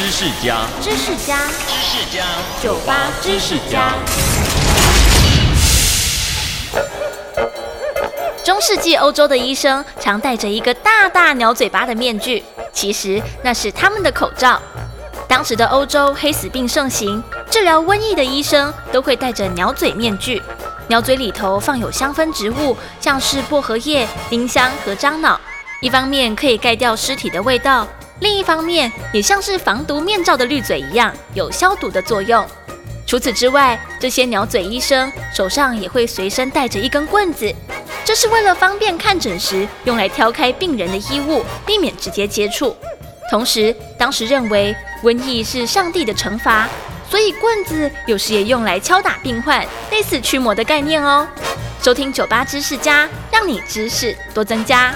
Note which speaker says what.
Speaker 1: 知识家，
Speaker 2: 知识家，
Speaker 1: 知识家，
Speaker 2: 酒吧知识家。中世纪欧洲的医生常戴着一个大大鸟嘴巴的面具，其实那是他们的口罩。当时的欧洲黑死病盛行，治疗瘟疫的医生都会戴着鸟嘴面具。鸟嘴里头放有香氛植物，像是薄荷叶、丁香和樟脑，一方面可以盖掉尸体的味道，另一方面也像是防毒面罩的滤嘴一样，有消毒的作用。除此之外，这些鸟嘴医生手上也会随身带着一根棍子，这是为了方便看诊时用来挑开病人的衣物，避免直接接触。同时，当时认为瘟疫是上帝的惩罚，所以棍子有时也用来敲打病患，类似驱魔的概念哦。收听酒吧知识家，让你知识多增加。